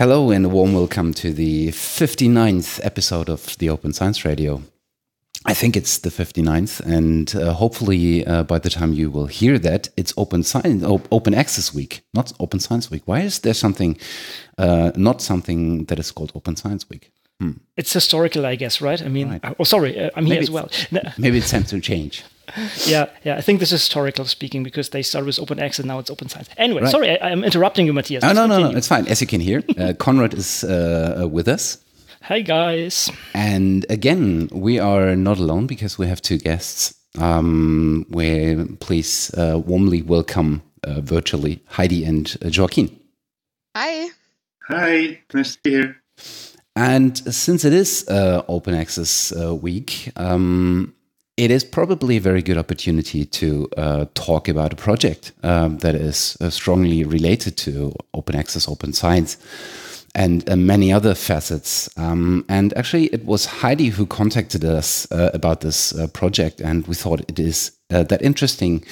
Hello, and a warm welcome to the 59th episode of the Open Science Radio. I think it's the 59th, and uh, hopefully uh, by the time you will hear that, it's Open Science, Open Access Week, not Open Science Week. Why is there something, uh, not something that is called Open Science Week? Hmm. It's historical, I guess, right? I mean, right. oh, sorry, uh, I'm maybe here as well. maybe it's time to change. Yeah, yeah. I think this is historical speaking because they started with open access, and now it's open science. Anyway, right. sorry, I, am interrupting you, Matthias. Oh, no, no, no, it's fine. As you can hear, uh, Konrad is uh, uh, with us. Hi, guys. And again, we are not alone because we have two guests. Um, we please uh, warmly welcome uh, virtually Heidi and uh, Joaquin. Hi. Hi, nice to be here. And since it is Open Access Week, um, it is probably a very good opportunity to uh, talk about a project um, that is uh, strongly related to open access, open science, and uh, many other facets. Um, and actually, it was Heidi who contacted us uh, about this uh, project, and we thought it is uh, that interesting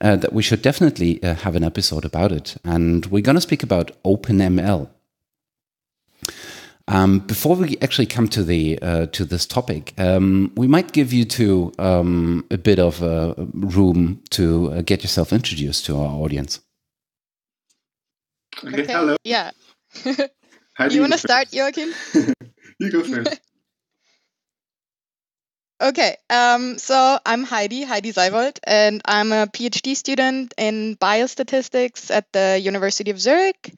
that we should definitely have an episode about it. And we're going to speak about OpenML. Um, before we actually come to the uh, to this topic, um, we might give you two um, a bit of uh, room to uh, get yourself introduced to our audience. Okay. okay. Hello. Yeah. you want to start, Joaquin? you go first. okay. Um, so I'm Heidi, Heidi Seibold, and I'm a PhD student in biostatistics at the University of Zurich.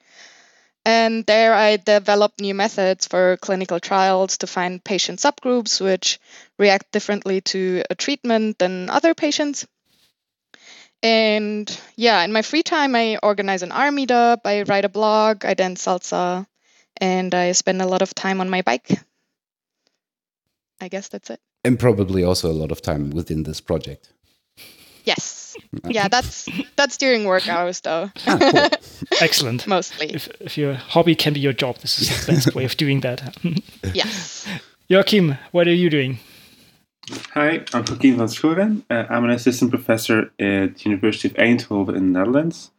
And there I developed new methods for clinical trials to find patient subgroups which react differently to a treatment than other patients. And yeah, in my free time, I organize an R meetup, I write a blog, I dance salsa, and I spend a lot of time on my bike. I guess that's it. And probably also a lot of time within this project. Yes yeah, that's that's during work hours though. Ah, cool. Excellent. Mostly. If, if your hobby can be your job, this is the best way of doing that. yes. Joaquin, what are you doing? Hi, I'm Joaquin Vanschoren. Uh, I'm an assistant professor at the University of Eindhoven in the Netherlands.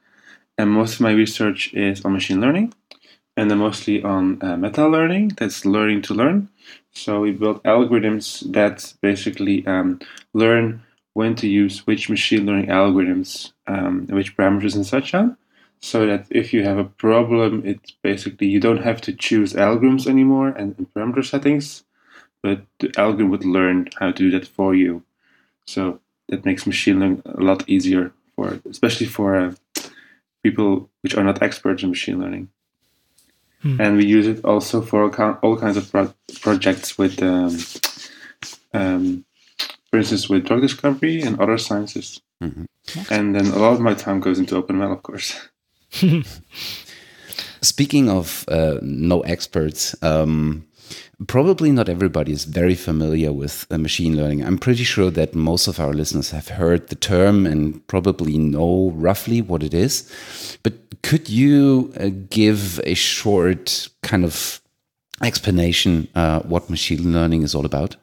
And most of my research is on machine learning. And then mostly on uh, meta learning, that's learning to learn. So we build algorithms that basically um, learn when to use which machine learning algorithms, um, which parameters and such on, so that if you have a problem, it's basically you don't have to choose algorithms anymore and, and parameter settings, but the algorithm would learn how to do that for you. So that makes machine learning a lot easier for, especially for uh, people which are not experts in machine learning. Hmm. And we use it also for all kinds of pro- projects with um, um, for instance, with drug discovery and other sciences. Mm-hmm. And then a lot of my time goes into open OpenML, of course. Speaking of uh, no experts, um, probably not everybody is very familiar with uh, machine learning. I'm pretty sure that most of our listeners have heard the term and probably know roughly what it is. But could you uh, give a short kind of explanation uh, what machine learning is all about?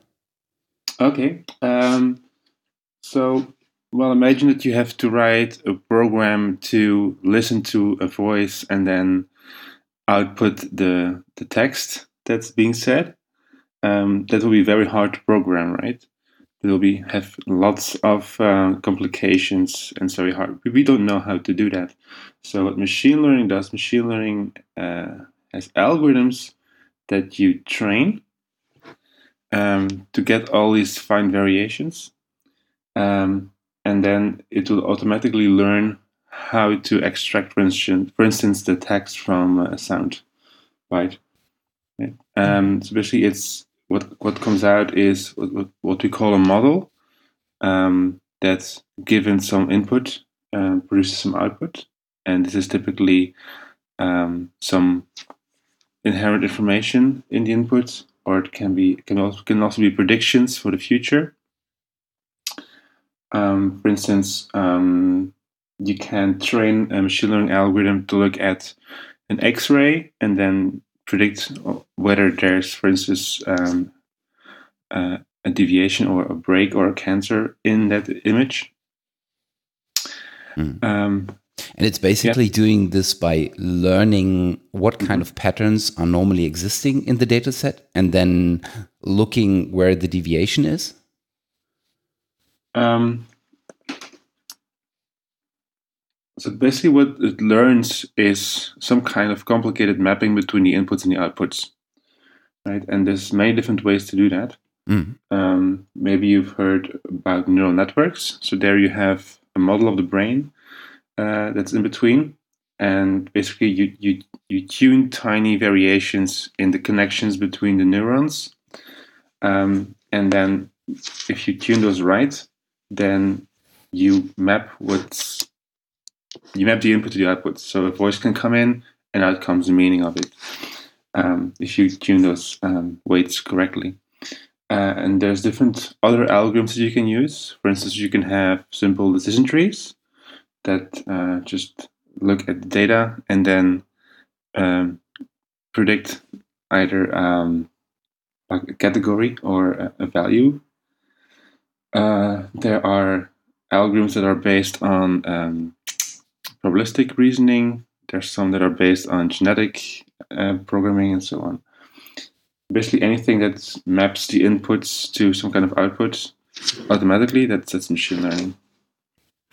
Okay. Um, so, well, imagine that you have to write a program to listen to a voice and then output the the text that's being said. Um, that will be very hard to program, right? It will be have lots of uh, complications and very hard. We don't know how to do that. So what machine learning does, machine learning uh, has algorithms that you train um, to get all these fine variations. Um, and then it will automatically learn how to extract, for instance, for instance the text from a sound, right? Um, so basically, it's what what comes out is what, what we call a model um, that's given some input, uh, produces some output, and this is typically um, some inherent information in the input or it can be can also can also be predictions for the future. Um, for instance, um, you can train a machine learning algorithm to look at an X-ray and then predict whether there's, for instance, um, uh, a deviation or a break or a cancer in that image. Mm. And it's basically yeah. doing this by learning what kind mm -hmm. of patterns are normally existing in the data set and then looking where the deviation is? Um, so basically what it learns is some kind of complicated mapping between the inputs and the outputs. Right? And there's many different ways to do that. Mm. Um, maybe you've heard about neural networks. So there you have a model of the brain uh, that's in between, and basically you, you you tune tiny variations in the connections between the neurons, um, and then if you tune those right, then you map what's you map the input to the output. So a voice can come in, and out comes the meaning of it. Um, if you tune those um, weights correctly. Uh, and there's different other algorithms that you can use. For instance, you can have simple decision trees that uh, just look at the data and then um, predict either um, a category or a, value. Uh, there are algorithms that are based on um, probabilistic reasoning. There's some that are based on genetic uh, programming and so on basically anything that maps the inputs to some kind of output automatically that's that's machine learning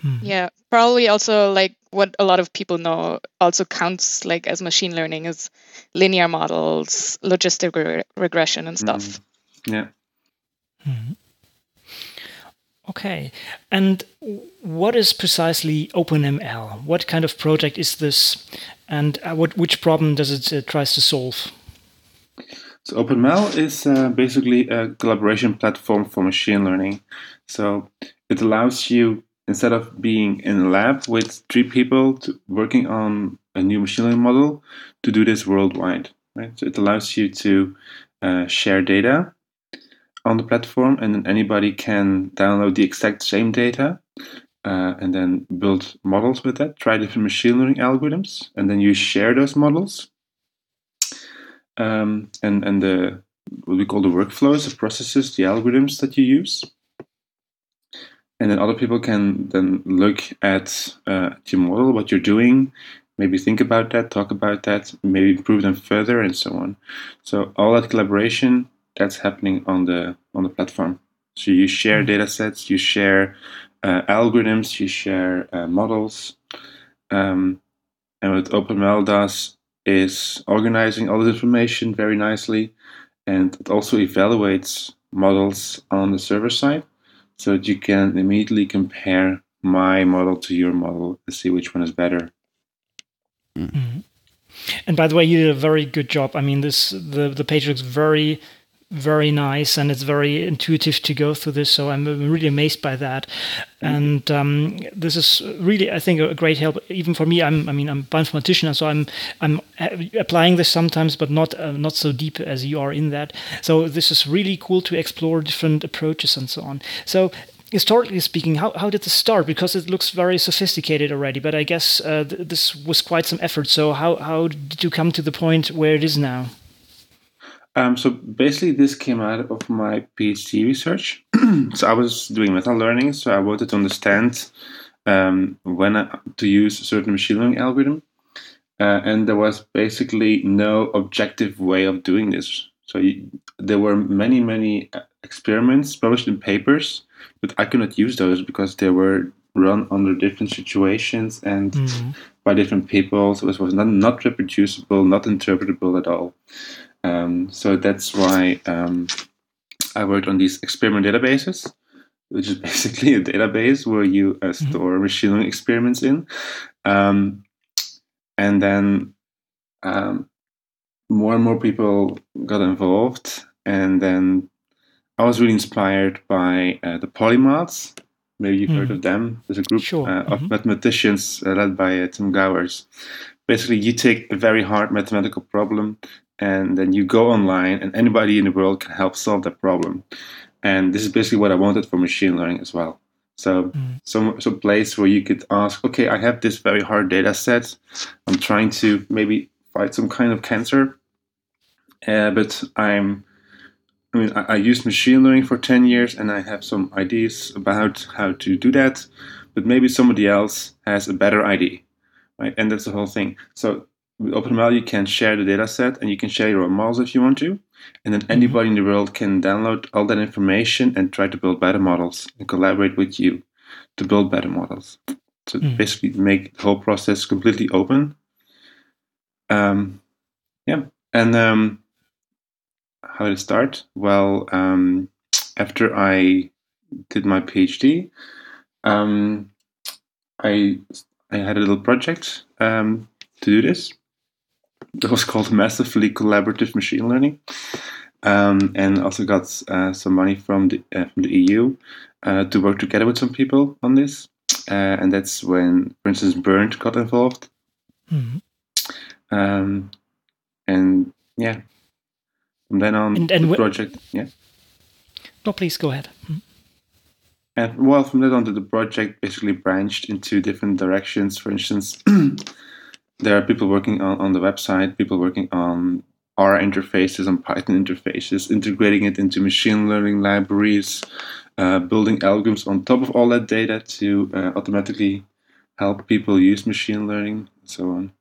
hmm. yeah probably also like what a lot of people know also counts like as machine learning is linear models logistic re- regression and stuff mm. yeah mm. okay and what is precisely openml what kind of project is this and uh, what which problem does it uh, tries to solve so OpenML is uh, basically a collaboration platform for machine learning. So it allows you, instead of being in a lab with three people to, working on a new machine learning model, to do this worldwide. Right? So it allows you to uh, share data on the platform, and then anybody can download the exact same data uh, and then build models with that, try different machine learning algorithms, and then you share those models um, and and the what we call the workflows, the processes, the algorithms that you use. And then other people can then look at uh, your model, what you're doing, maybe think about that, talk about that, maybe improve them further, and so on. So all that collaboration that's happening on the on the platform. So you share mm-hmm. data sets, you share uh, algorithms, you share uh, models, um, and what OpenML does is organizing all this information very nicely and it also evaluates models on the server side so that you can immediately compare my model to your model and see which one is better. Mm-hmm. And by the way, you did a very good job. I mean, this the the page looks very very nice and it's very intuitive to go through this. So I'm really amazed by that. And um, this is really, I think, a great help even for me. I'm, I mean, I'm a bioinformatician, so I'm I'm applying this sometimes, but not uh, not so deep as you are in that. So this is really cool to explore different approaches and so on. So historically speaking, how, how did this start? Because it looks very sophisticated already, but I guess uh, th this was quite some effort. So how, how did you come to the point where it is now? Um, so basically, this came out of my PhD research. so I was doing meta learning, so I wanted to understand um, when I, to use a certain machine learning algorithm, uh, and there was basically no objective way of doing this. So you, there were many, many uh, experiments published in papers, but I could not use those because they were run under different situations and mm-hmm. by different people. So it was not, not reproducible, not interpretable at all. Um, so that's why um, I worked on these experiment databases, which is basically a database where you uh, mm-hmm. store mm-hmm. machine learning experiments in. Um, and then um, more and more people got involved. And then I was really inspired by uh, the Polymaths. Maybe you've mm. heard of them. There's a group sure. uh, of mm-hmm. mathematicians uh, led by uh, Tim Gowers. Basically, you take a very hard mathematical problem and then you go online and anybody in the world can help solve that problem and this is basically what i wanted for machine learning as well so mm. some some place where you could ask okay i have this very hard data set i'm trying to maybe fight some kind of cancer uh, but i'm i mean I, I used machine learning for 10 years and i have some ideas about how to do that but maybe somebody else has a better idea right? And that's the whole thing. So with OpenML, you can share the data set and you can share your own models if you want to. And then anybody in the world can download all that information and try to build better models and collaborate with you to build better models. So Mm. basically make the whole process completely open. Um, yeah. And um, how did it start? Well, um, after I did my PhD, um, I I had a little project um, to do this. It was called Massively Collaborative Machine Learning, um, and also got uh, some money from the uh, from the EU uh, to work together with some people on this. Uh, and that's when, for instance, Bernd got involved. Mhm. Um, and yeah, from then on, And- and the wh- project, yeah. No, please go ahead. Mhm. And well, from then on, the project basically branched into different directions. For instance, there are people working on, on the website, people working on R interfaces, on Python interfaces, integrating it into machine learning libraries, uh, building algorithms on top of all that data to uh, automatically help people use machine learning, and so on.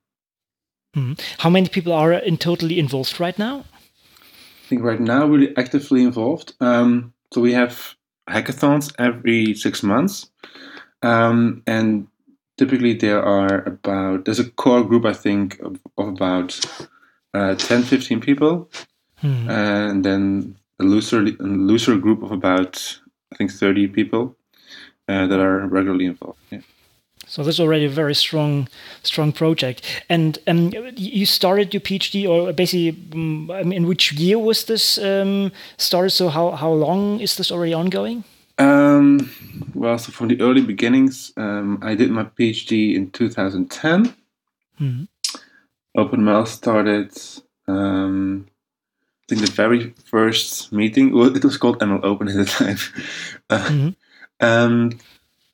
Mhm. How many people are in totally involved right now? I think right now really actively involved. Um, so we have hackathons every six months, um, and typically there are about there's a core group I think of, of about uh, 10, 15 people, Mhm. and then a looser a looser group of about I think thirty people uh, that are regularly involved. Yeah. So this is already a very strong, strong project. And um, you started your PhD, or basically, um, I mean, in which year was this um, started? So how how long is this already ongoing? Um, well, so from the early beginnings, um, I did my PhD in 2010. Mhm. OpenML started, um, I think the very first meeting, well, it was called ML Open at the time. Uh, Mhm. um,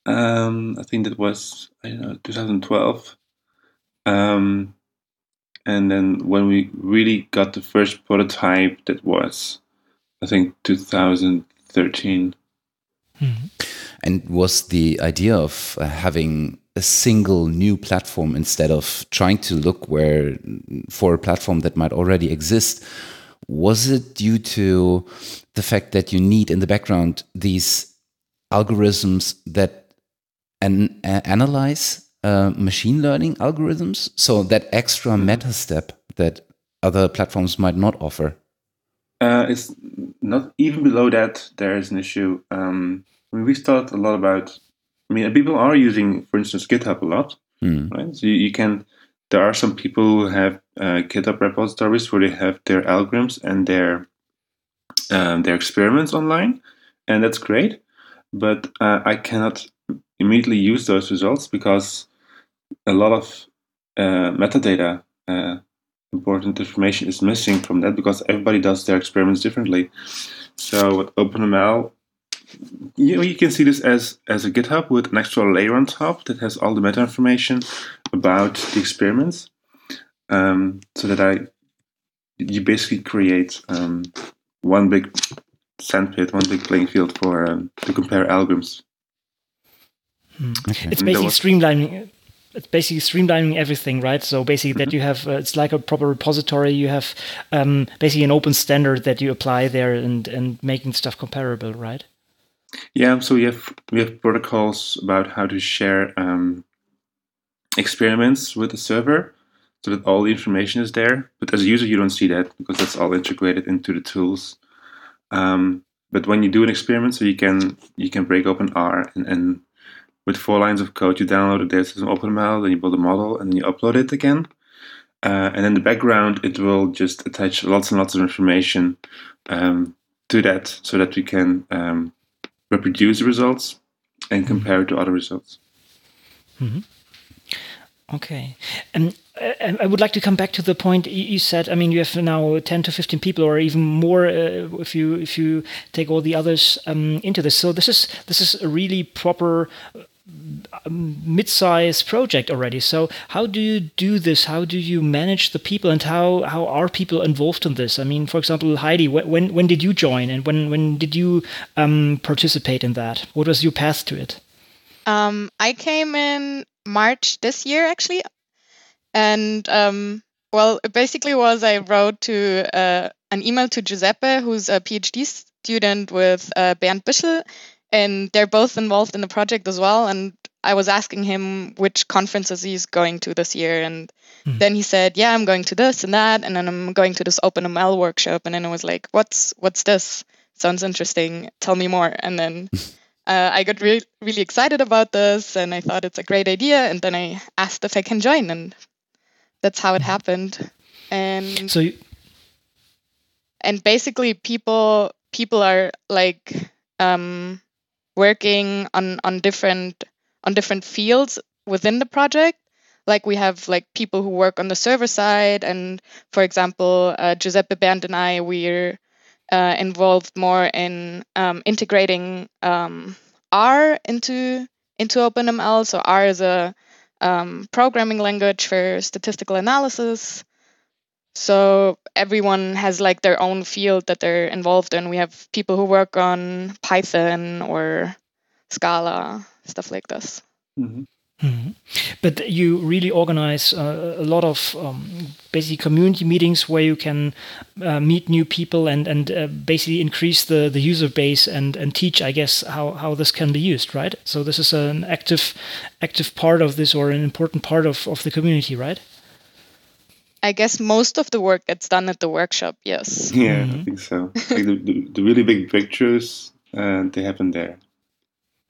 um, I think that was, I don't know, 2012. Um, and then when we really got the first prototype, that was, I think, 2013. And was the idea of uh, having a single new platform instead of trying to look where for a platform that might already exist, was it due to the fact that you need in the background these algorithms that an, analyze uh, machine learning algorithms? So that extra meta step that other platforms might not offer. Uh, it's not even below that. There is an issue. Um, I mean, we thought a lot about. I mean, people are using, for instance, GitHub a lot, Hmm. right? So you, you can. There are some people who have uh, GitHub repositories where they have their algorithms and their um, their experiments online, and that's great. But uh, I cannot immediately use those results because a lot of uh, metadata, uh, important information, is missing from that because everybody does their experiments differently. So with OpenML, you know, you can see this as as a GitHub with an extra layer on top that has all the meta information about the experiments, um, so that I you basically create um, one big sandpit, one big playing field for um, to compare algorithms. Okay. It's basically was- streamlining. It's basically streamlining everything, right? So basically, that you have uh, it's like a proper repository. You have um, basically an open standard that you apply there, and and making stuff comparable, right? Yeah, so we have we have protocols about how to share um, experiments with the server, so that all the information is there. But as a user, you don't see that because that's all integrated into the tools. Um, but when you do an experiment, so you can you can break open R and, and with four lines of code, you download it there some OpenML, then you build a model, and then you upload it again. Uh, and in the background, it will just attach lots and lots of information um, to that, so that we can um, reproduce the results and compare it to other results. Okay. And uh, I would like to come back to the point you you said. I mean, you have now ten to fifteen people, or even more, uh, if you if you take all the others um, into this. So this is this is a really proper mid-size project already. So how do you do this? How do you manage the people, and how how are people involved in this? I mean, for example, Heidi, wh- when when did you join, and when when did you um, participate in that? What was your path to it? Um, I came in March this year, actually. And um, well, basically was I wrote to uh, an email to Giuseppe, who's a PhD student with uh, Bernd Bischl, and they're both involved in the project as well. And I was asking him which conferences he's going to this year, and mm. then he said, "Yeah, I'm going to this and that, and then I'm going to this OpenML workshop." And then I was like, "What's what's this? Sounds interesting. Tell me more." And then uh, I got really really excited about this, and I thought it's a great idea. And then I asked if I can join, and that's how it hmm. happened. And so, you- and basically, people people are like um, working on on different on different fields within the project. Like we have like people who work on the server side, and for example, uh, Giuseppe Bernd and I, we're uh, involved more in um, integrating um, R into into OpenML. So R is a um, programming language for statistical analysis. So everyone has like their own field that they're involved in. We have people who work on Python or Scala, stuff like this. Mm-hmm. Mm-hmm. But you really organize uh, a lot of um, basically community meetings where you can uh, meet new people and and uh, basically increase the, the user base and, and teach, I guess, how, how this can be used, right? So this is an active active part of this or an important part of, of the community, right? I guess most of the work gets done at the workshop. Yes. Yeah, mm-hmm. I think so. like the, the, the, really big breakthroughs, uh, they happen there.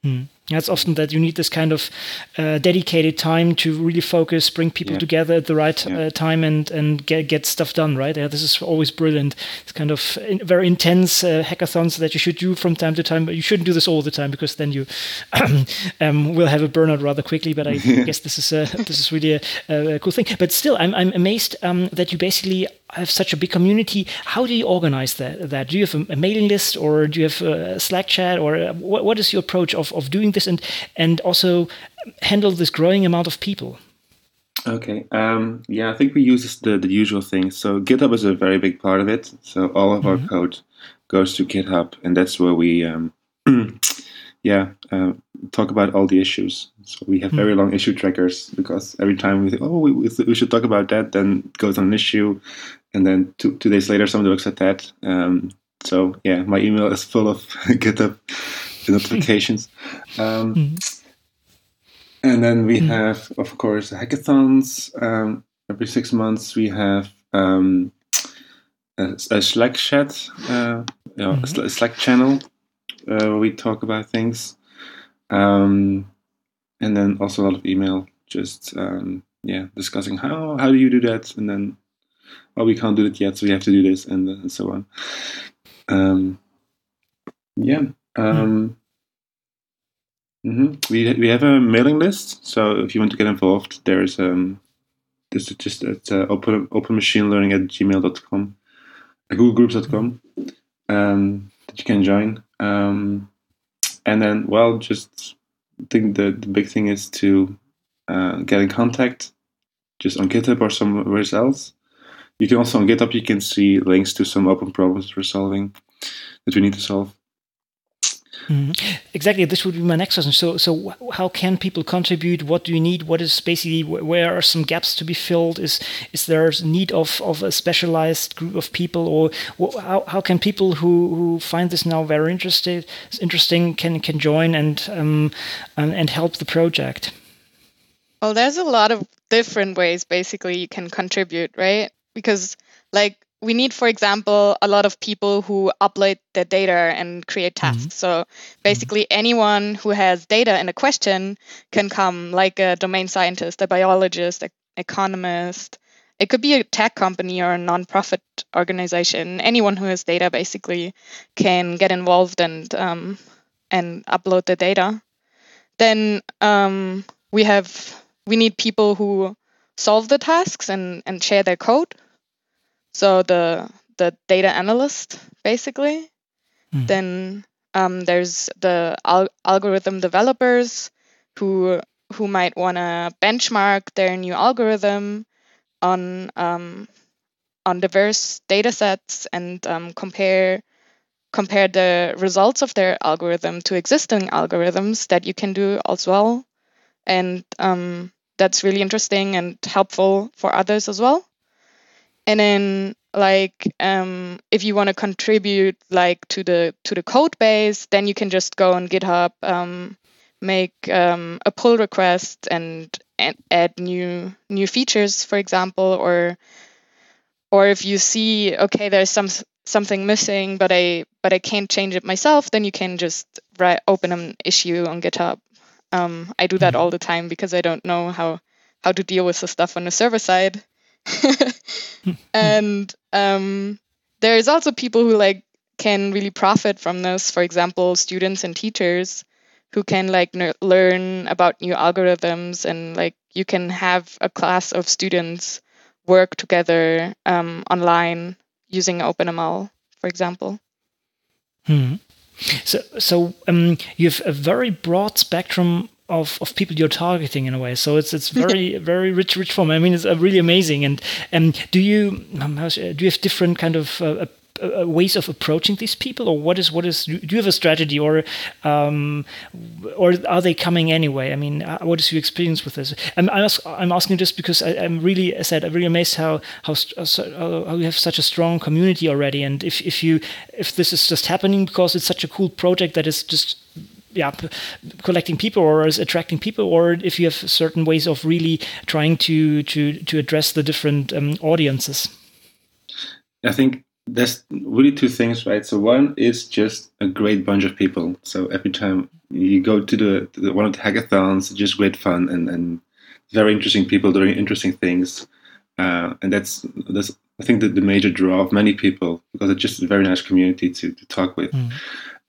Mm. It's often that you need this kind of uh, dedicated time to really focus, bring people yeah. together at the right yeah. uh, time, and and get get stuff done. Right? Yeah, this is always brilliant. It's kind of in, very intense uh, hackathons that you should do from time to time, but you shouldn't do this all the time because then you um, will have a burnout rather quickly. But I guess this is a, this is really a, a, cool thing. But still, I'm I'm amazed um, that you basically have such a big community. How do you organize that? That do you have a, a mailing list, or do you have a Slack chat, or uh, what, what is your approach of of doing this and and also handle this growing amount of people? Okay. Um, yeah, I think we use the, the usual things. So GitHub is a very big part of it. So all of mm-hmm. our code goes to GitHub, and that's where we, um, yeah, uh, talk about all the issues. So we have mm-hmm. very long issue trackers because every time we think, oh, we, we should talk about that, then it goes on an issue, and then two, two days later somebody looks at that. Um, so yeah, my email is full of GitHub notifications. Um, mm. And then we mm. have, of course, hackathons. Um, every six months, we have um, a, a, Slack chat, uh, you know, mm-hmm. a Slack channel uh, where we talk about things. Um, and then also a lot of email, just um, yeah, discussing how how do you do that, and then oh we can't do it yet, so we have to do this, and, and so on. Um, yeah, um, mm-hmm. We we have a mailing list, so if you want to get involved, there's um, this is just at uh, open open machine learning at gmail.com, uh, googlegroups.com, um, that you can join. Um, and then, well, just I think the, the big thing is to uh, get in contact, just on GitHub or somewhere else. You can also on GitHub you can see links to some open problems we're solving that we need to solve. Mm. Exactly. This would be my next question. So, so how can people contribute? What do you need? What is basically where are some gaps to be filled? Is is there need of, of a specialized group of people, or how, how can people who, who find this now very interested interesting can can join and um, and, and help the project? Well, there's a lot of different ways basically you can contribute, right? Because like we need, for example, a lot of people who upload their data and create tasks. Mm-hmm. So basically, mm-hmm. anyone who has data in a question can come, like a domain scientist, a biologist, an economist. It could be a tech company or a nonprofit organization. Anyone who has data basically can get involved and um, and upload the data. Then um, we have we need people who solve the tasks and, and share their code. So the the data analyst basically. Mm. Then um, there's the al- algorithm developers who who might want to benchmark their new algorithm on um, on diverse data sets and um, compare compare the results of their algorithm to existing algorithms that you can do as well. And um, that's really interesting and helpful for others as well. And then like um, if you want to contribute like to the to the code base, then you can just go on GitHub, um, make um, a pull request and, and add new new features, for example, or or if you see okay there's some something missing but i but i can't change it myself then you can just write open an issue on github. Um, i do that all the time because i don't know how how to deal with the stuff on the server side and um, there's also people who like can really profit from this for example students and teachers who can like ner- learn about new algorithms and like you can have a class of students work together um, online using OpenML, for example. Hmm. So, so um, you have a very broad spectrum of, of people you're targeting in a way. So it's it's very very rich rich form. I mean, it's uh, really amazing. And and do you um, do you have different kind of uh, uh, ways of approaching these people, or what is what is? Do you have a strategy, or um, or are they coming anyway? I mean, uh, what is your experience with this? I'm I'm, I'm asking just because I, am really I said I'm really amazed how how how you have such a strong community already, and if if you if this is just happening because it's such a cool project that is just yeah collecting people or is attracting people or if you have certain ways of really trying to to to address the different um, audiences i think there's really two things, right? So one is just a great bunch of people. So every time you go to the, to the one of the hackathons, just great fun and, and very interesting people doing interesting things. Uh, and that's that's I think the, the major draw of many people because it's just a very nice community to, to talk with. Mm.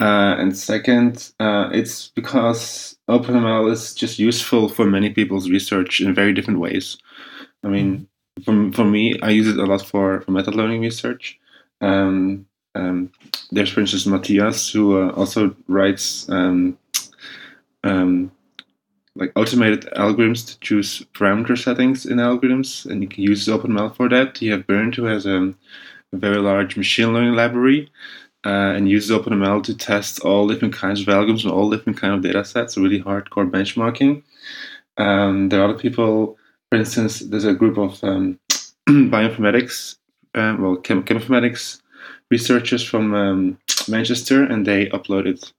Uh, and second, uh, it's because OpenML is just useful for many people's research in very different ways. I mean, for, for me, I use it a lot for, for meta learning research. Um, um, there's, for instance, Matthias, who uh, also writes um, um, like automated algorithms to choose parameter settings in algorithms, and you can use OpenML for that. You have Bernd, who has a, a very large machine learning library. Uh, and uses OpenML to test all different kinds of algorithms and all different kind of data sets, really hardcore benchmarking. Um, there are other people, for instance, there's a group of um, bioinformatics um, well, chem- cheminformatics researchers from um, Manchester, and they uploaded,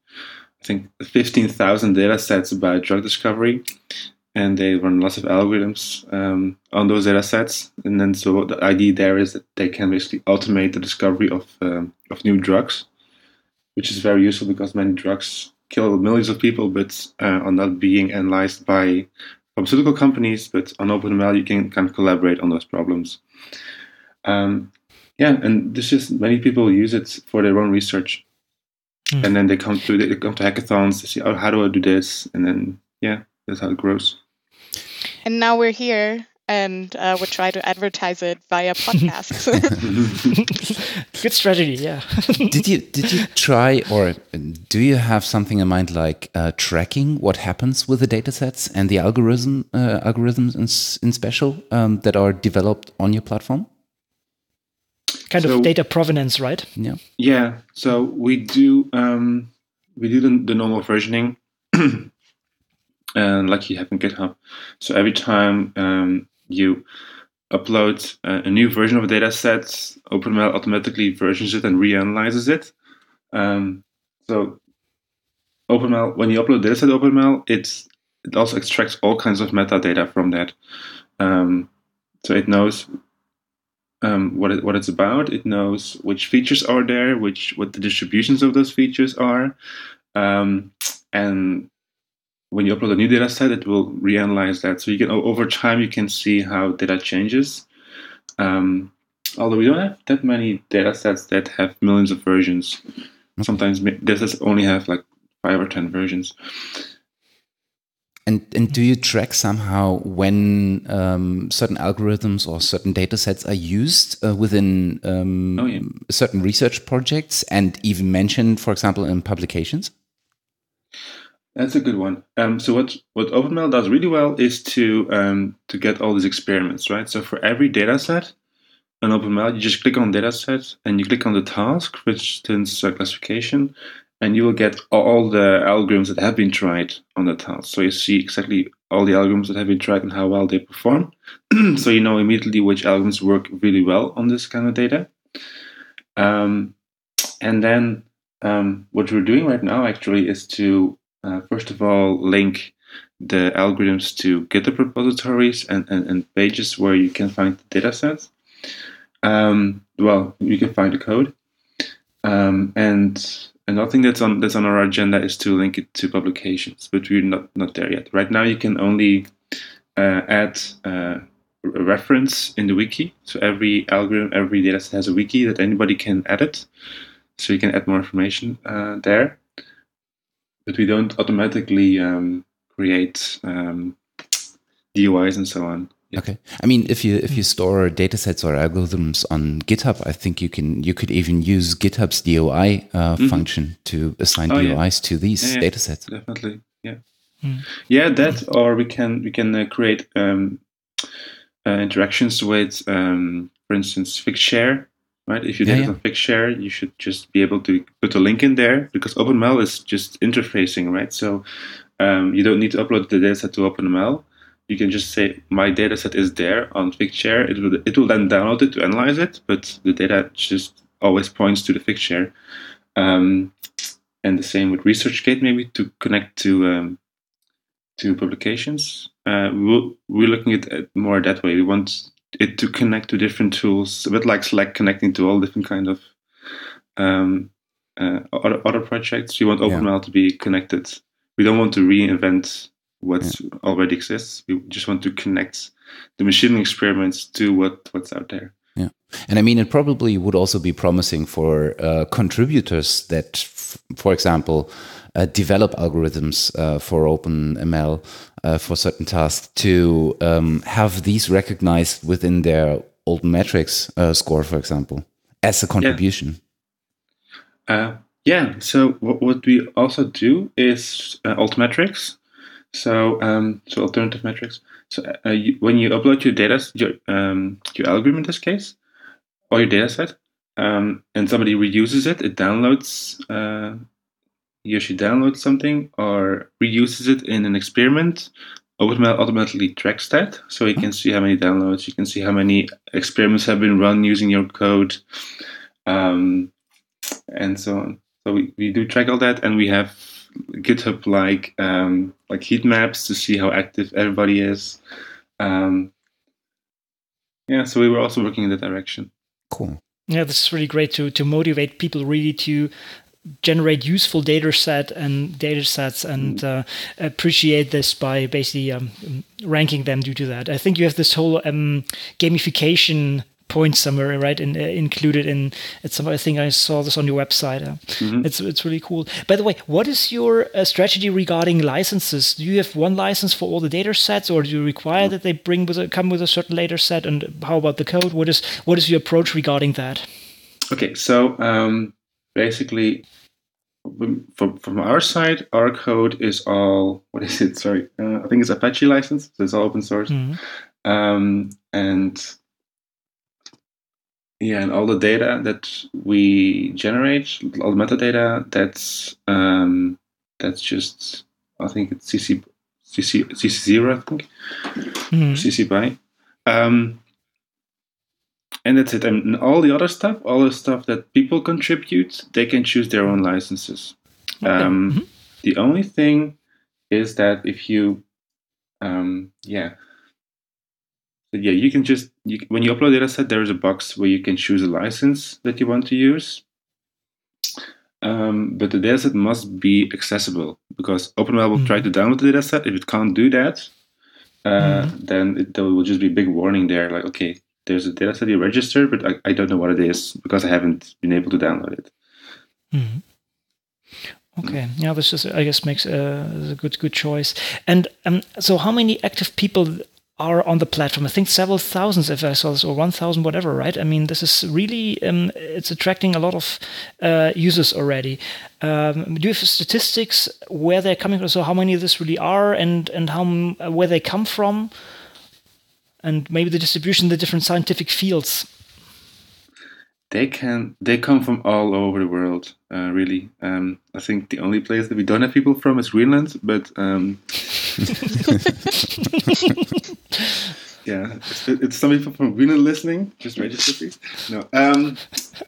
I think, 15,000 data sets about drug discovery. And they run lots of algorithms um, on those data sets. And then, so the idea there is that they can basically automate the discovery of, um, of new drugs, which is very useful because many drugs kill millions of people but uh, are not being analyzed by pharmaceutical companies. But on OpenML, you can kind of collaborate on those problems. Um, yeah, and this is many people use it for their own research, mm. and then they come to they come to hackathons. They see, oh, how do I do this? And then yeah, that's how it grows. And now we're here, and uh, we try to advertise it via podcasts. Good strategy, yeah. did you did you try or do you have something in mind like uh, tracking what happens with the datasets and the algorithm uh, algorithms in, in special um, that are developed on your platform? kind so, of data provenance, right? Yeah. Yeah. So we do um, we do the, the normal versioning, and like you have in GitHub. So every time um, you upload a, a, new version of a data set, OpenML automatically versions it and reanalyzes it. Um, so OpenML, when you upload data set OpenML, it's it also extracts all kinds of metadata from that. Um, so it knows um, what it, what it's about. It knows which features are there, which what the distributions of those features are, um, and when you upload a new data set, it will reanalyze that. So you can over time you can see how data changes. Um, although we don't have that many data sets that have millions of versions. Sometimes data sets only have like five or ten versions. And and do you track somehow when um, certain algorithms or certain data sets are used uh, within um, oh, yeah. certain research projects and even mentioned, for example, in publications? That's a good one. Um, so what what OpenML does really well is to um, to get all these experiments right. So for every data set on OpenML, you just click on data set and you click on the task, which turns uh, classification, and you will get all the algorithms that have been tried on the task. So you see exactly all the algorithms that have been tried and how well they perform. so you know immediately which algorithms work really well on this kind of data. Um, and then um, what we're doing right now actually is to first of all link the algorithms to GitHub repositories and, and, and pages where you can find the data sets. Um, well, you can find the code. Um, and another thing that's on that's on our agenda is to link it to publications, but we're not not there yet. Right now, you can only uh, add uh, a reference in the wiki. So every algorithm, every dataset has a wiki that anybody can edit. So you can add more information uh, there, but we don't automatically um, create um, DOIs and so on. Okay. I mean, if you if you store datasets or algorithms on GitHub, I think you can you could even use GitHub's DOI uh, mm-hmm. function to assign oh, DOIs yeah. to these yeah, yeah, datasets. Definitely, yeah, mm. yeah. That or we can we can uh, create um, uh, interactions with, um, for instance, Figshare. Right. If you did it on Figshare, you should just be able to put a link in there because OpenML is just interfacing, right? So um, you don't need to upload the dataset to OpenML you can just say my dataset is there on Figshare. It will it will then download it to analyze it, but the data just always points to the Figshare. Um, and the same with ResearchGate, maybe to connect to um, to publications. Uh, we we're looking at it more that way. We want it to connect to different tools, a bit like Slack connecting to all different kind of um, uh, other, other projects. We want OpenML yeah. to be connected. We don't want to reinvent what yeah. already exists. We just want to connect the machine experiments to what what's out there. Yeah, and I mean, it probably would also be promising for uh, contributors that, for example, uh, develop algorithms uh, for OpenML uh, for certain tasks to um, have these recognized within their Altmetrics uh, score, for example, as a contribution. Yeah. Uh, yeah. So what, what we also do is Altmetrics so, um, so alternative metrics. So, uh, you, when you upload your data, your um, your algorithm in this case, or your data set, um, and somebody reuses it, it downloads. Uh, he or she downloads something or reuses it in an experiment. OpenML automatically tracks that, so you can see how many downloads, you can see how many experiments have been run using your code, um, and so on. So we, we do track all that, and we have GitHub like um, like heat maps to see how active everybody is. Um, yeah, so we were also working in that direction. Cool. Yeah, this is really great to to motivate people really to generate useful data set and data sets and uh, appreciate this by basically um, ranking them due to that. I think you have this whole um, gamification point somewhere, right? In, uh, included in it's. I think I saw this on your website. Uh, mm-hmm. It's it's really cool. By the way, what is your uh, strategy regarding licenses? Do you have one license for all the data sets, or do you require that they bring with a, come with a certain data set? And how about the code? What is what is your approach regarding that? Okay, so um, basically. From, from our side, our code is all what is it? Sorry, uh, I think it's Apache license, so it's all open source. Mm-hmm. Um, and yeah, and all the data that we generate, all the metadata, that's um, that's just I think it's CC CC CC zero, I think mm. CC by. Um, and that's it. And all the other stuff, all the stuff that people contribute, they can choose their own licenses. Okay. Um, mm-hmm. The only thing is that if you, um, yeah, yeah, you can just you, when you upload data set, there is a box where you can choose a license that you want to use. Um, but the dataset must be accessible because OpenML will mm-hmm. try to download the dataset. If it can't do that, uh, mm-hmm. then it, there will just be a big warning there, like, okay, there's a dataset you register, but I, I don't know what it is because I haven't been able to download it. Mm-hmm. Okay, yeah, this is I guess makes a, a good good choice. And um, so, how many active people are on the platform. I think several thousands, if I saw this, or 1,000, whatever, right? I mean, this is really, um, it's attracting a lot of uh, users already. Um, do you have statistics where they're coming from? So how many of this really are and, and how, where they come from? And maybe the distribution, the different scientific fields. they can they come from all over the world. Uh, really, um, I think the only place that we don't have people from is Greenland, but. Um, yeah, it's, it's, some people from Greenland listening. Just register, please. No, um,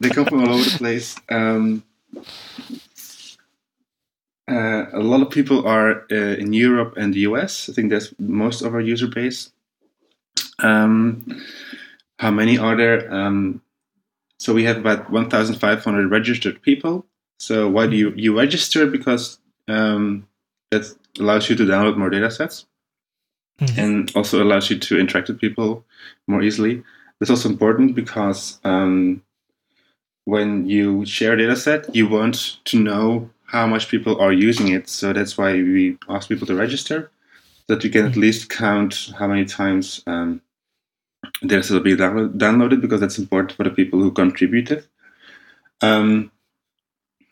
they come from all over the place. Um, uh, a lot of people are uh, in Europe and the US. I think that's most of our user base. Um, how many are there? Um, so we have about 1,500 registered people. So why do you you register? Because um, that allows you to download more data sets mm-hmm. and also allows you to interact with people more easily. That's also important because um, when you share a data set, you want to know how much people are using it. So that's why we ask people to register, that we can at mm-hmm. least count how many times um, set will be downloaded, because that's important for the people who contributed. Um,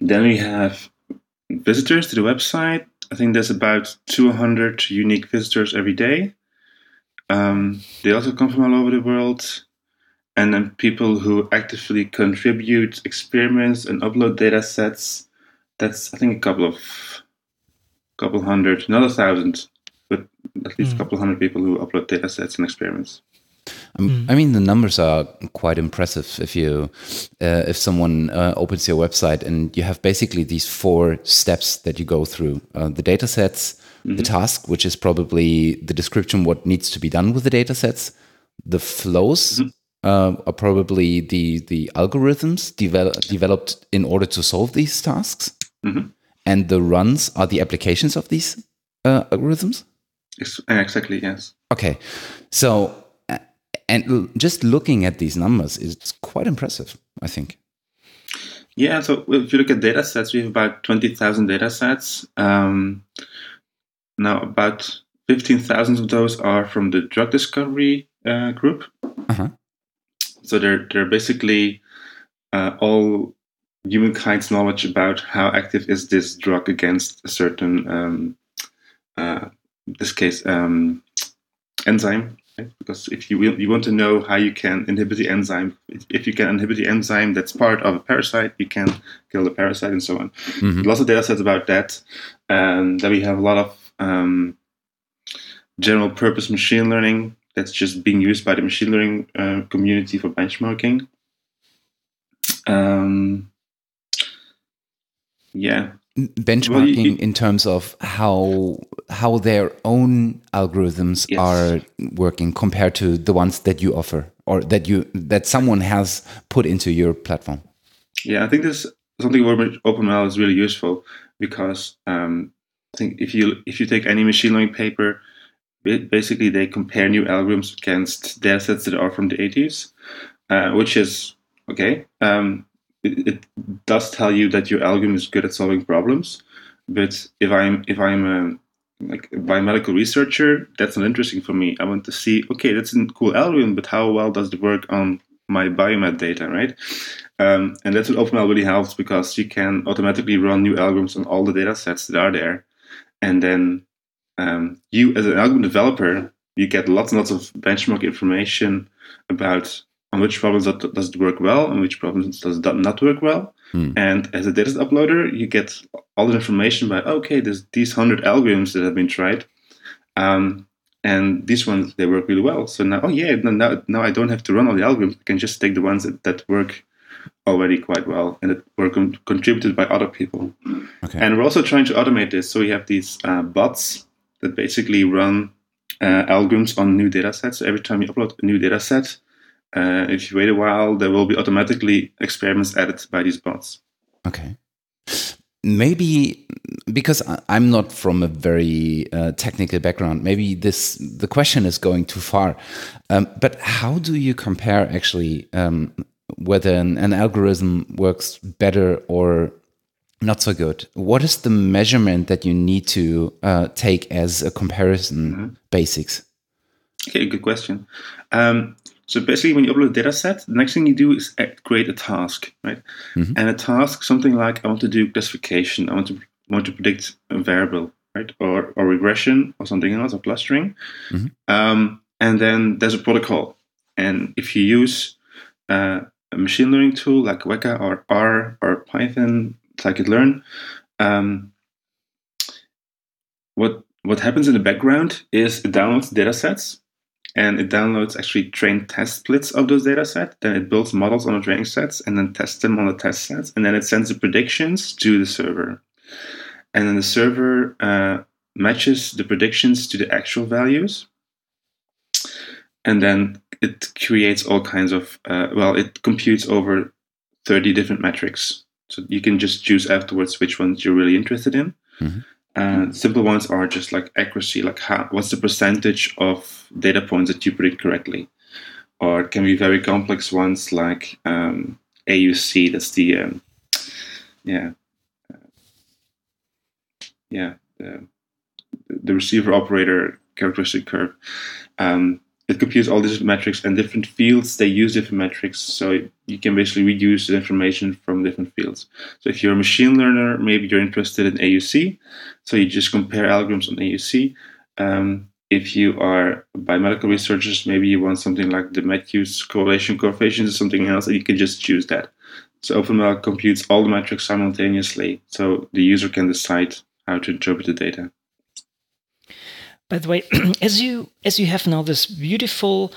then we have visitors to the website. I think there's about 200 unique visitors every day. Um, they also come from all over the world. And then people who actively contribute experiments and upload data sets. That's I think a couple of couple hundred, not a thousand, but at least mm. a couple hundred people who upload data sets and experiments. Mm. I mean, the numbers are quite impressive. If you, uh, if someone uh, opens your website and you have basically these four steps that you go through: uh, the data sets, mm -hmm. the mm-hmm. task, which is probably the description what needs to be done with the data sets, the flows. Mm -hmm. are probably the the algorithms develop, developed in order to solve these tasks, -hmm. and the runs are the applications of these uh, algorithms. Exactly. Yes. Okay, so and just looking at these numbers is quite impressive, I think. Yeah, so if you look at data sets, we have about 20,000 data sets. Um, now, about 15,000 of those are from the drug discovery uh, group. Uh-huh. So they're, they're basically uh, all humankind's knowledge about how active is this drug against a certain, um, uh, this case, um, enzyme Because if you will, you want to know how you can inhibit the enzyme, if you can inhibit the enzyme that's part of a parasite, you can kill the parasite and so on. Mm-hmm. Lots of data sets about that, and then we have a lot of um, general purpose machine learning that's just being used by the machine learning uh, community for benchmarking. Um, yeah, benchmarking well, you, in terms of how how their own algorithms yes. are working compared to the ones that you offer or that you that someone has put into your platform yeah i think this something where openml is really useful because um, i think if you if you take any machine learning paper basically they compare new algorithms against data sets that are from the 80s uh, which is okay um, it, it, does tell you that your algorithm is good at solving problems. But if I'm if I'm a like a biomedical researcher, that's not interesting for me. I want to see, okay, that's a cool algorithm, but how well does it work on my biomed data, right? Um, and that's what OpenML really helps because you can automatically run new algorithms on all the data sets that are there. And then um, you, as an algorithm developer, you get lots and lots of benchmark information about on which problems does it work well and which problems does it not work well. Hmm. And as a data uploader, you get all the information about okay, there's these hundred algorithms that have been tried, um, and these ones they work really well. So now, oh yeah, now now I don't have to run all the algorithms. I can just take the ones that, that work already quite well and that were con- contributed by other people. Okay. And we're also trying to automate this. So we have these uh, bots that basically run uh, algorithms on new data sets. So every time you upload a new data set, uh, if you wait a while, there will be automatically experiments added by these bots. Okay. Maybe because I'm not from a very uh, technical background, maybe this the question is going too far. Um, but how do you compare actually um, whether an, an algorithm works better or not so good? What is the measurement that you need to uh, take as a comparison mm -hmm. basics? Okay, good question. Um, so basically, when you upload a data set, the next thing you do is create a task, right? Mm-hmm. And a task, something like I want to do classification, I want to want to predict a variable, right, or or regression or something else, or clustering. Mm-hmm. Um, and then there's a protocol, and if you use uh, a machine learning tool like Weka or R or Python, scikit-learn, um, what what happens in the background is it downloads data sets and it downloads actually trained test splits of those data sets. Then it builds models on the training sets and then tests them on the test sets. And then it sends the predictions to the server. And then the server uh, matches the predictions to the actual values. And then it creates all kinds of, uh, well, it computes over 30 different metrics. So you can just choose afterwards which ones you're really interested in. Mm-hmm. Uh, simple ones are just like accuracy, like how, what's the percentage of data points that you predict correctly, or it can be very complex ones like um, AUC. That's the um, yeah yeah the, the receiver operator characteristic curve. Um, it computes all these metrics and different fields they use different metrics so you can basically reuse the information from different fields. So if you're a machine learner maybe you're interested in auc so you just compare algorithms on auc um, if you are biomedical researchers maybe you want something like the matthews correlation coefficient or something else and you can just choose that. So openml computes all the metrics simultaneously so the user can decide how to interpret the data by the way, as you as you have now this beautiful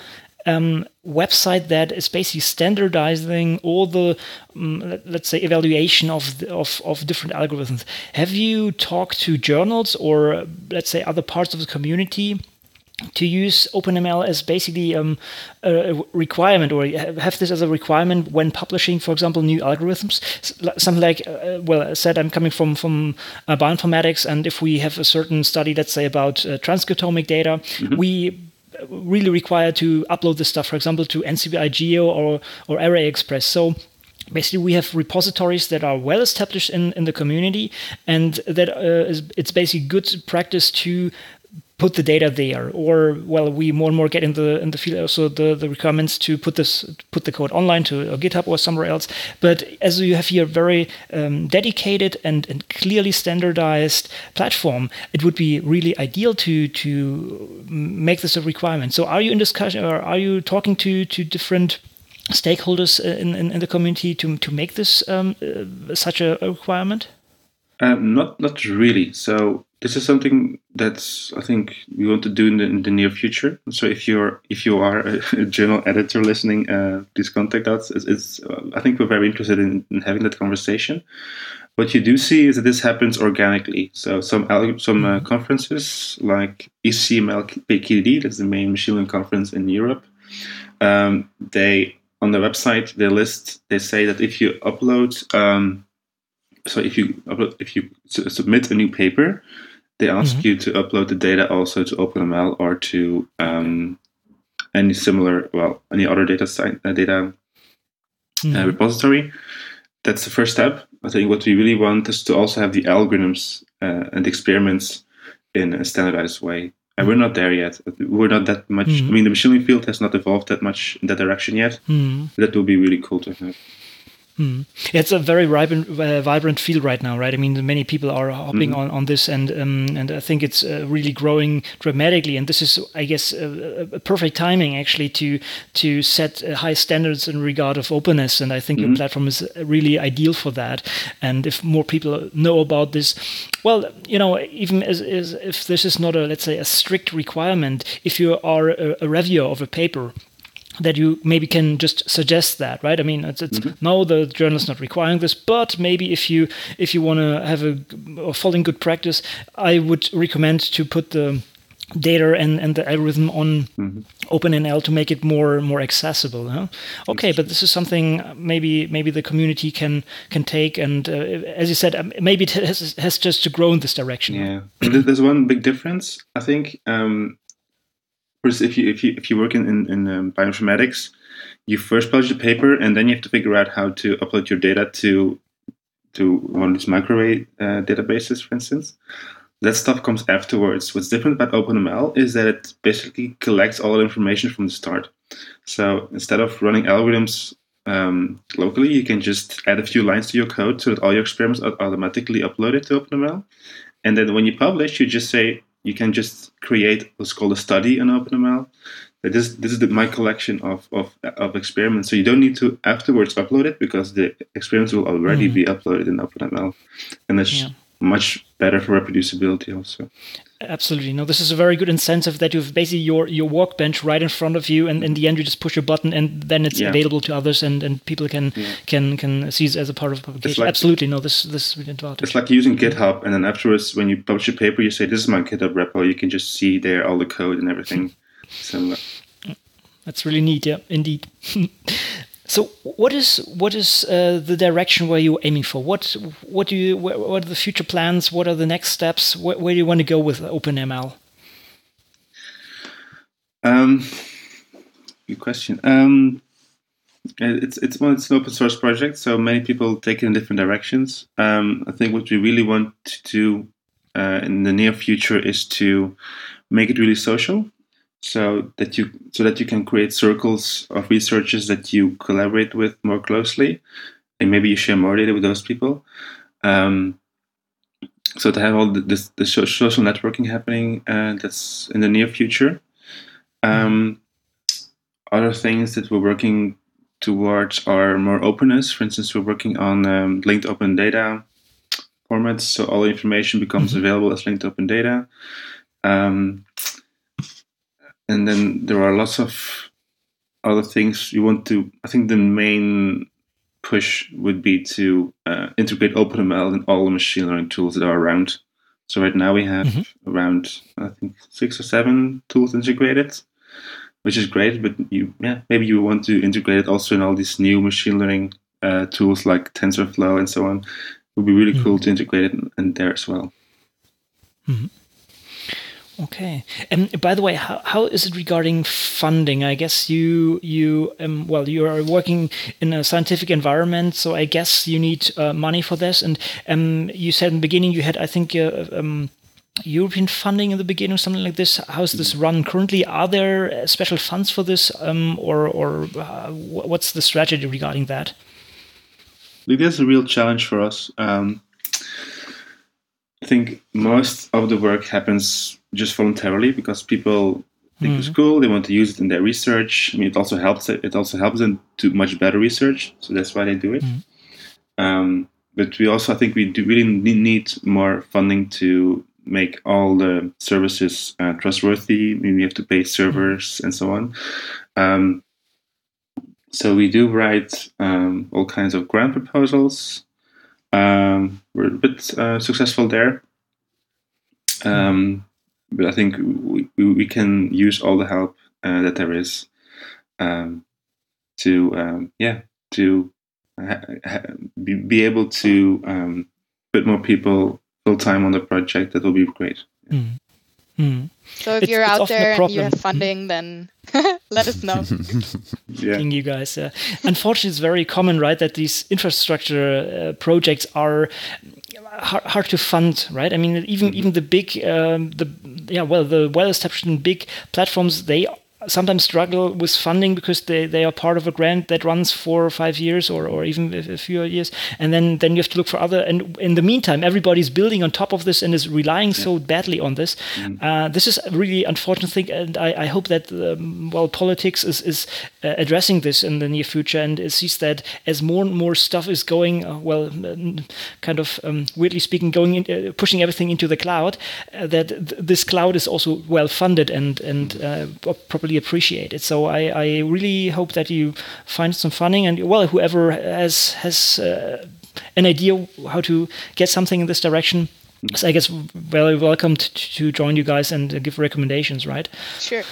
um, website that is basically standardizing all the um, let's say evaluation of, the, of of different algorithms. Have you talked to journals or let's say other parts of the community to use OpenML as basically um, a requirement or have this as a requirement when publishing, for example, new algorithms. Something like, uh, well, I said I'm coming from from uh, bioinformatics, and if we have a certain study, let's say about uh, transcriptomic data, mm-hmm. we really require to upload this stuff, for example, to NCBI Geo or or Array Express. So basically we have repositories that are well established in, in the community and that uh, is, it's basically good practice to put the data there or well we more and more get in the in the field also the, the requirements to put this put the code online to github or somewhere else. But as you have here very um, dedicated and, and clearly standardized platform it would be really ideal to to make this a requirement. So are you in discussion or are you talking to to different stakeholders in, in, in the community to to make this um, uh, such a requirement um, not not really so this is something that's I think we want to do in the, in the near future. So if you're if you are a, journal editor listening, uh, please contact us. It's, it's uh, I think we're very interested in, in, having that conversation. What you do see is that this happens organically. So some some uh, conferences like ECML PKDD, that's the main machine learning conference in Europe. Um, they on their website they list they say that if you upload um, so if you upload, if you submit a new paper they ask mm-hmm. you to upload the data also to OpenML or to um, any similar, well, any other data site, uh, data uh, mm-hmm. uh, repository. That's the first step. I think what we really want is to also have the algorithms uh, and experiments in a standardized way. And we're not there yet. We're not that much. Mm-hmm. I mean, the machine learning field has not evolved that much in that direction yet. Mm-hmm. That will be really cool to have. Hmm. It's a very vibrant, uh, vibrant field right now, right? I mean, many people are hopping mm. on, on this, and um, and I think it's uh, really growing dramatically. And this is, I guess, a, a perfect timing actually to to set uh, high standards in regard of openness. And I think mm. your hmm. platform is really ideal for that. And if more people know about this, well, you know, even as, as if this is not a let's say a strict requirement, if you are a, a reviewer of a paper that you maybe can just suggest that right i mean it's, it's mm-hmm. no the journal is not requiring this but maybe if you if you want to have a, a following good practice i would recommend to put the data and, and the algorithm on mm-hmm. OpenML to make it more more accessible. Huh? Okay, but this is something maybe maybe the community can can take, and uh, as you said, um, maybe it has, has just to grow in this direction. Yeah, there's one big difference. I think um, First, if you if you if you work in in, in um, bioinformatics, you first publish the paper, and then you have to figure out how to upload your data to to one of these microarray uh, databases, for instance. That stuff comes afterwards. What's different about OpenML is that it basically collects all the information from the start. So instead of running algorithms um, locally, you can just add a few lines to your code so that all your experiments are automatically uploaded to OpenML. And then when you publish, you just say, you can just create what's called a study in OpenML this this is the, my collection of, of of experiments. So you don't need to afterwards upload it because the experiments will already mm. be uploaded in OpenML, and it's yeah. much better for reproducibility also. Absolutely. No, this is a very good incentive that you've basically your your workbench right in front of you, and in the end you just push a button, and then it's yeah. available to others, and, and people can yeah. can can see it as a part of publication. Like, Absolutely. No, this this is really advantage. It's like using GitHub, and then afterwards, when you publish a paper, you say, "This is my GitHub repo." You can just see there all the code and everything. so. Uh, That's really neat. Yeah, indeed. So, what is what is uh, the direction where you're aiming for? What what do you what are the future plans? What are the next steps? Where, where do you want to go with OpenML? Um, good question. Um, it's it's well, it's an open source project, so many people take it in different directions. Um, I think what we really want to do uh, in the near future is to make it really social so that you so that you can create circles of researchers that you collaborate with more closely and maybe you share more data with those people. Um, so to have all the, this, the social networking happening uh, that's in the near future. Um, other things that we're working towards are more openness. For instance we're working on um, linked open data formats. So all information becomes mm-hmm. available as linked open data. Um, and then there are lots of other things you want to. I think the main push would be to uh, integrate OpenML in all the machine learning tools that are around. So right now we have mm-hmm. around I think six or seven tools integrated, which is great. But you, yeah, maybe you want to integrate it also in all these new machine learning uh, tools like TensorFlow and so on. It would be really mm-hmm. cool to integrate it in, in there as well. Mm-hmm. Okay. And by the way, how, how is it regarding funding? I guess you you um, well you are working in a scientific environment, so I guess you need uh, money for this. And um, you said in the beginning you had I think uh, um, European funding in the beginning or something like this. How is this run currently? Are there uh, special funds for this, um, or or uh, what's the strategy regarding that? That's a real challenge for us. Um, I think most of the work happens just voluntarily because people think mm-hmm. it's cool. They want to use it in their research. I mean, it also helps. It also helps them do much better research. So that's why they do it. Mm-hmm. Um, but we also, I think, we do really need more funding to make all the services uh, trustworthy. I mean, we have to pay servers mm-hmm. and so on. Um, so we do write um, all kinds of grant proposals. Um, we're a bit uh, successful there. Um, but I think we, we can use all the help uh, that there is um, to um, yeah to ha- ha- be, be able to um, put more people full time on the project. That will be great. Mm. Mm. So if it's, you're out there and you have funding, then let us know. yeah. You guys. Uh, unfortunately, it's very common, right, that these infrastructure uh, projects are hard, hard, to fund, right? I mean, even mm-hmm. even the big, um, the yeah, well, the well-established big platforms, they sometimes struggle with funding because they, they are part of a grant that runs four or five years or, or even a few years and then then you have to look for other and in the meantime everybody's building on top of this and is relying yeah. so badly on this mm-hmm. uh, this is a really unfortunate thing and I, I hope that um, well politics is, is uh, addressing this in the near future and it sees that as more and more stuff is going uh, well kind of um, weirdly speaking going in, uh, pushing everything into the cloud uh, that th- this cloud is also well funded and and uh, properly appreciate it. So I, I really hope that you find some funding and well, whoever has has uh, an idea how to get something in this direction. So I guess very welcome to, to join you guys and uh, give recommendations, right? Sure.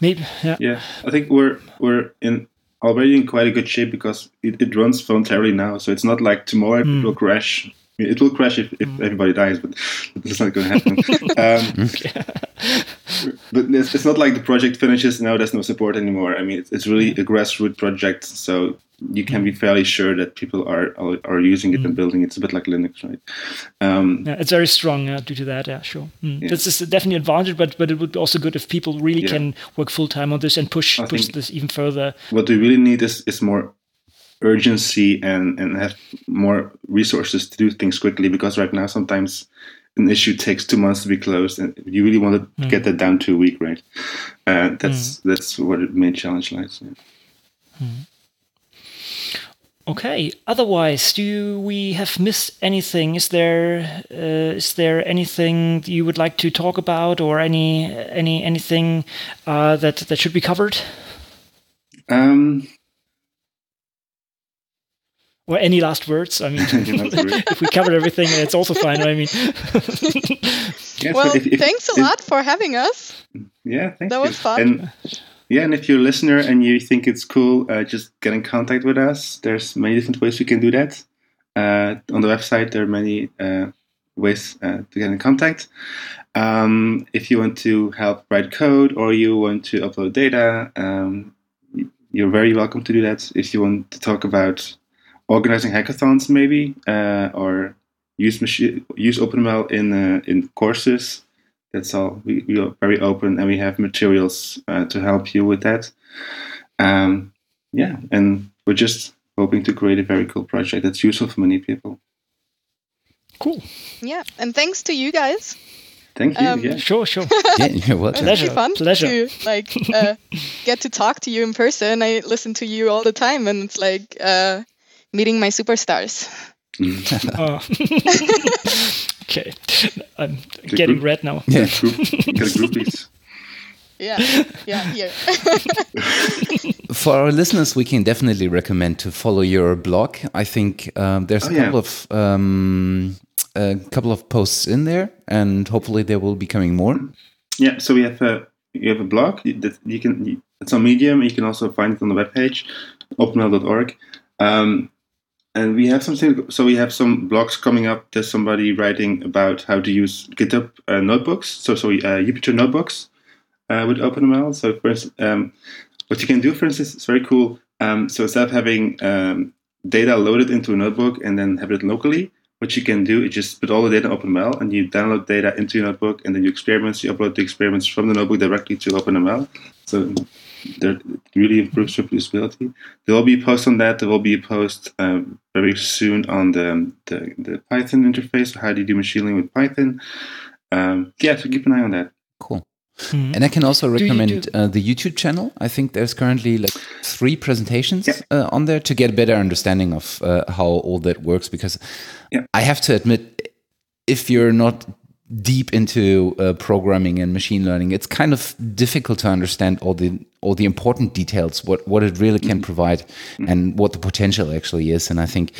Maybe, yeah. Yeah, I think we're we're in already in quite a good shape because it, it runs voluntarily now. So it's not like tomorrow mm. it will crash it will crash if, if mm. everybody dies, but that's not going to happen. um, but it's, it's, not like the project finishes now. There's no support anymore. I mean, it's, it's really a grassroots project, so you can be fairly sure that people are are, are using it mm. and building it. It's a bit like Linux, right? Um, yeah, it's very strong uh, due to that. Yeah, sure. Mm. Yeah. This is definitely an advantage, but but it would be also good if people really yeah. can work full time on this and push I push this even further. What we really need is is more urgency and and have more resources to do things quickly because right now sometimes an issue takes two months to be closed, and you really want to Mm. get that down to a week, right? Uh, that's that's what the main challenge lies. yeah. Okay. Otherwise, do we have missed anything? Is there uh, is there anything you would like to talk about, or any any anything uh, that that should be covered, Um, or any last words? I mean, if we covered everything, it's also fine. I mean, yeah, so Well, if- if- thanks a if- lot for having us. Yeah, thank That you. was fun. And yeah, and if you're a listener and you think it's cool, uh, just get in contact with us. There's many different ways we can do that. Uh, on the website, there are many uh, ways uh, to get in contact. Um, if you want to help write code or you want to upload data, um, you're very welcome to do that. If you want to talk about organizing hackathons, maybe, uh, or use machine, use OpenML in uh, in courses, that's all. We, we are very open and we have materials uh, to help you with that. Um, yeah, and we're just hoping to create a very cool project that's useful for many people. cool. Yeah, and thanks to you guys. Thank you. Um, yeah. Sure, sure. Yeah, you're welcome. Pleasure, fun pleasure. to like uh, get to talk to you in person. I listen to you all the time, and it's like uh, meeting my superstars. Mm. Oh. okay, I'm The getting group- red now. Yeah. Group, get groupies. Yeah, yeah, here. For our listeners, we can definitely recommend to follow your blog. I think um, there's Oh, a yeah. couple of um, a couple of posts in there, and hopefully there will be coming more. Yeah, so we have a you have a blog that you can it's on Medium. You can also find it on the webpage, openml.org. Um, and we have something. So we have some blogs coming up. There's somebody writing about how to use GitHub uh, notebooks. So so uh, Jupyter notebooks uh, with OpenML. So first, um, what you can do, for instance, is very cool. Um, so instead of having um, data loaded into a notebook and then have it locally, what you can do is just put all the data in OpenML and you download data into your notebook and then you experiments, you upload the experiments from the notebook directly to OpenML. So that really improves reproducibility. There will be a post on that. There will be a post um, very soon on the, the, the Python interface. How do you do machine learning with Python? Um, yeah, so keep an eye on that. Cool. Mhm. And I can also recommend do- uh, the YouTube channel. I think there's currently like three presentations Yeah. uh, on there to get a better understanding of uh, how all that works. Because Yeah. I have to admit, if you're not deep into uh, programming and machine learning, it's kind of difficult to understand all the all the important details, what what it really can provide, and what the potential actually is. And I think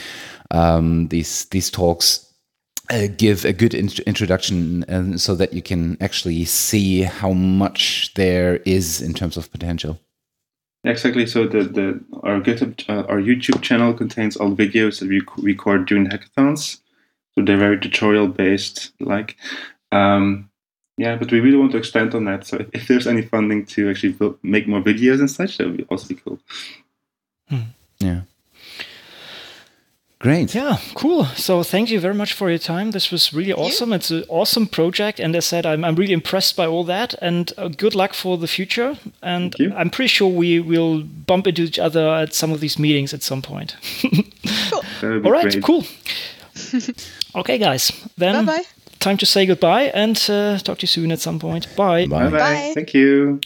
um, these these talks uh, give a good int- introduction um, so that you can actually see how much there is in terms of potential. Exactly. So the, the our GitHub uh, our YouTube channel contains all the videos that we record during hackathons. So they're very tutorial based, like. Um, yeah, but we really want to expand on that. So if, if there's any funding to actually build, make more videos and such, that would be also be cool. Yeah. Great. Yeah, cool. So thank you very much for your time. This was really you. awesome. It's an awesome project, and as I said, I'm, I'm really impressed by all that. And uh, good luck for the future. And I'm pretty sure we will bump into each other at some of these meetings at some point. That would be all right, great. cool. okay, guys. Then bye. time to say goodbye and uh, talk to you soon at some point. Bye. Bye. Bye bye. Bye. Thank you.